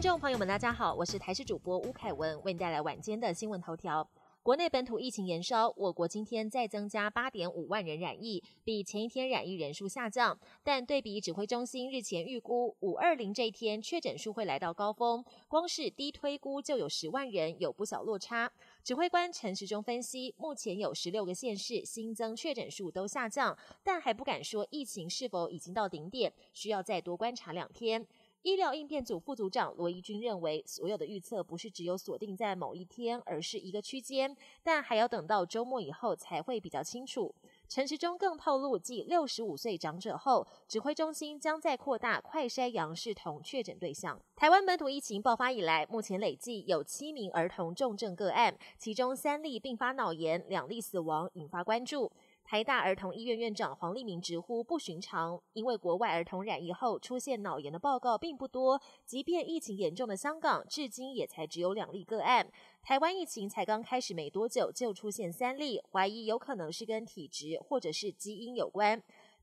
众朋友们，大家好，我是台视主播吴凯文，为你带来晚间的新闻头条。国内本土疫情延烧，我国今天再增加八点五万人染疫，比前一天染疫人数下降。但对比指挥中心日前预估五二零这一天确诊数会来到高峰，光是低推估就有十万人，有不小落差。指挥官陈时中分析，目前有十六个县市新增确诊数都下降，但还不敢说疫情是否已经到顶点，需要再多观察两天。医疗应变组副组长罗怡君认为，所有的预测不是只有锁定在某一天，而是一个区间，但还要等到周末以后才会比较清楚。陈时中更透露，继六十五岁长者后，指挥中心将在扩大快筛阳视同确诊对象。台湾本土疫情爆发以来，目前累计有七名儿童重症个案，其中三例并发脑炎，两例死亡，引发关注。台大儿童医院院长黄立明直呼不寻常，因为国外儿童染疫后出现脑炎的报告并不多，即便疫情严重的香港，至今也才只有两例个案。台湾疫情才刚开始没多久，就出现三例，怀疑有可能是跟体质或者是基因有关。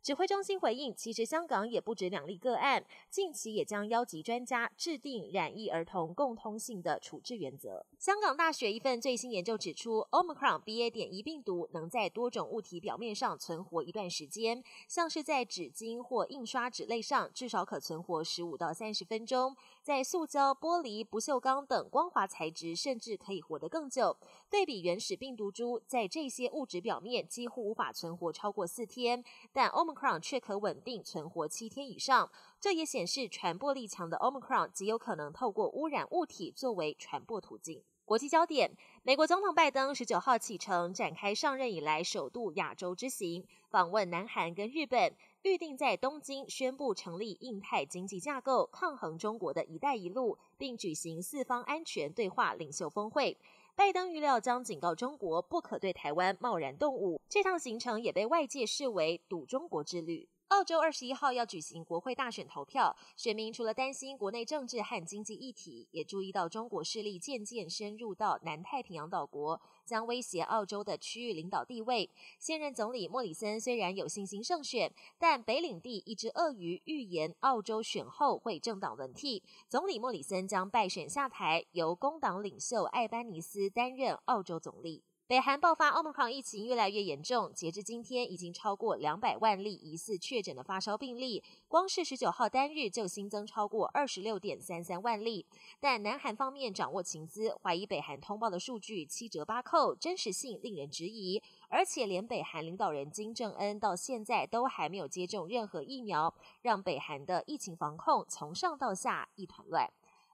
指挥中心回应，其实香港也不止两例个案，近期也将邀集专家制定染疫儿童共通性的处置原则。香港大学一份最新研究指出，Omicron BA. 点一病毒能在多种物体表面上存活一段时间，像是在纸巾或印刷纸类上，至少可存活十五到三十分钟；在塑胶、玻璃、不锈钢等光滑材质，甚至可以活得更久。对比原始病毒株，在这些物质表面几乎无法存活超过四天，但 Omicron 却可稳定存活七天以上，这也显示传播力强的 Omicron 极有可能透过污染物体作为传播途径。国际焦点：美国总统拜登十九号启程，展开上任以来首度亚洲之行，访问南韩跟日本，预定在东京宣布成立印太经济架构，抗衡中国的一带一路，并举行四方安全对话领袖峰会。拜登预料将警告中国不可对台湾贸然动武，这趟行程也被外界视为赌中国之旅。澳洲二十一号要举行国会大选投票，选民除了担心国内政治和经济议题，也注意到中国势力渐渐深入到南太平洋岛国，将威胁澳洲的区域领导地位。现任总理莫里森虽然有信心胜选，但北领地一只鳄鱼预言澳洲选后会政党轮替，总理莫里森将败选下台，由工党领袖艾班尼斯担任澳洲总理。北韩爆发 Omicron 疫情越来越严重，截至今天已经超过两百万例疑似确诊的发烧病例，光是十九号单日就新增超过二十六点三三万例。但南韩方面掌握情资，怀疑北韩通报的数据七折八扣，真实性令人质疑。而且连北韩领导人金正恩到现在都还没有接种任何疫苗，让北韩的疫情防控从上到下一团乱。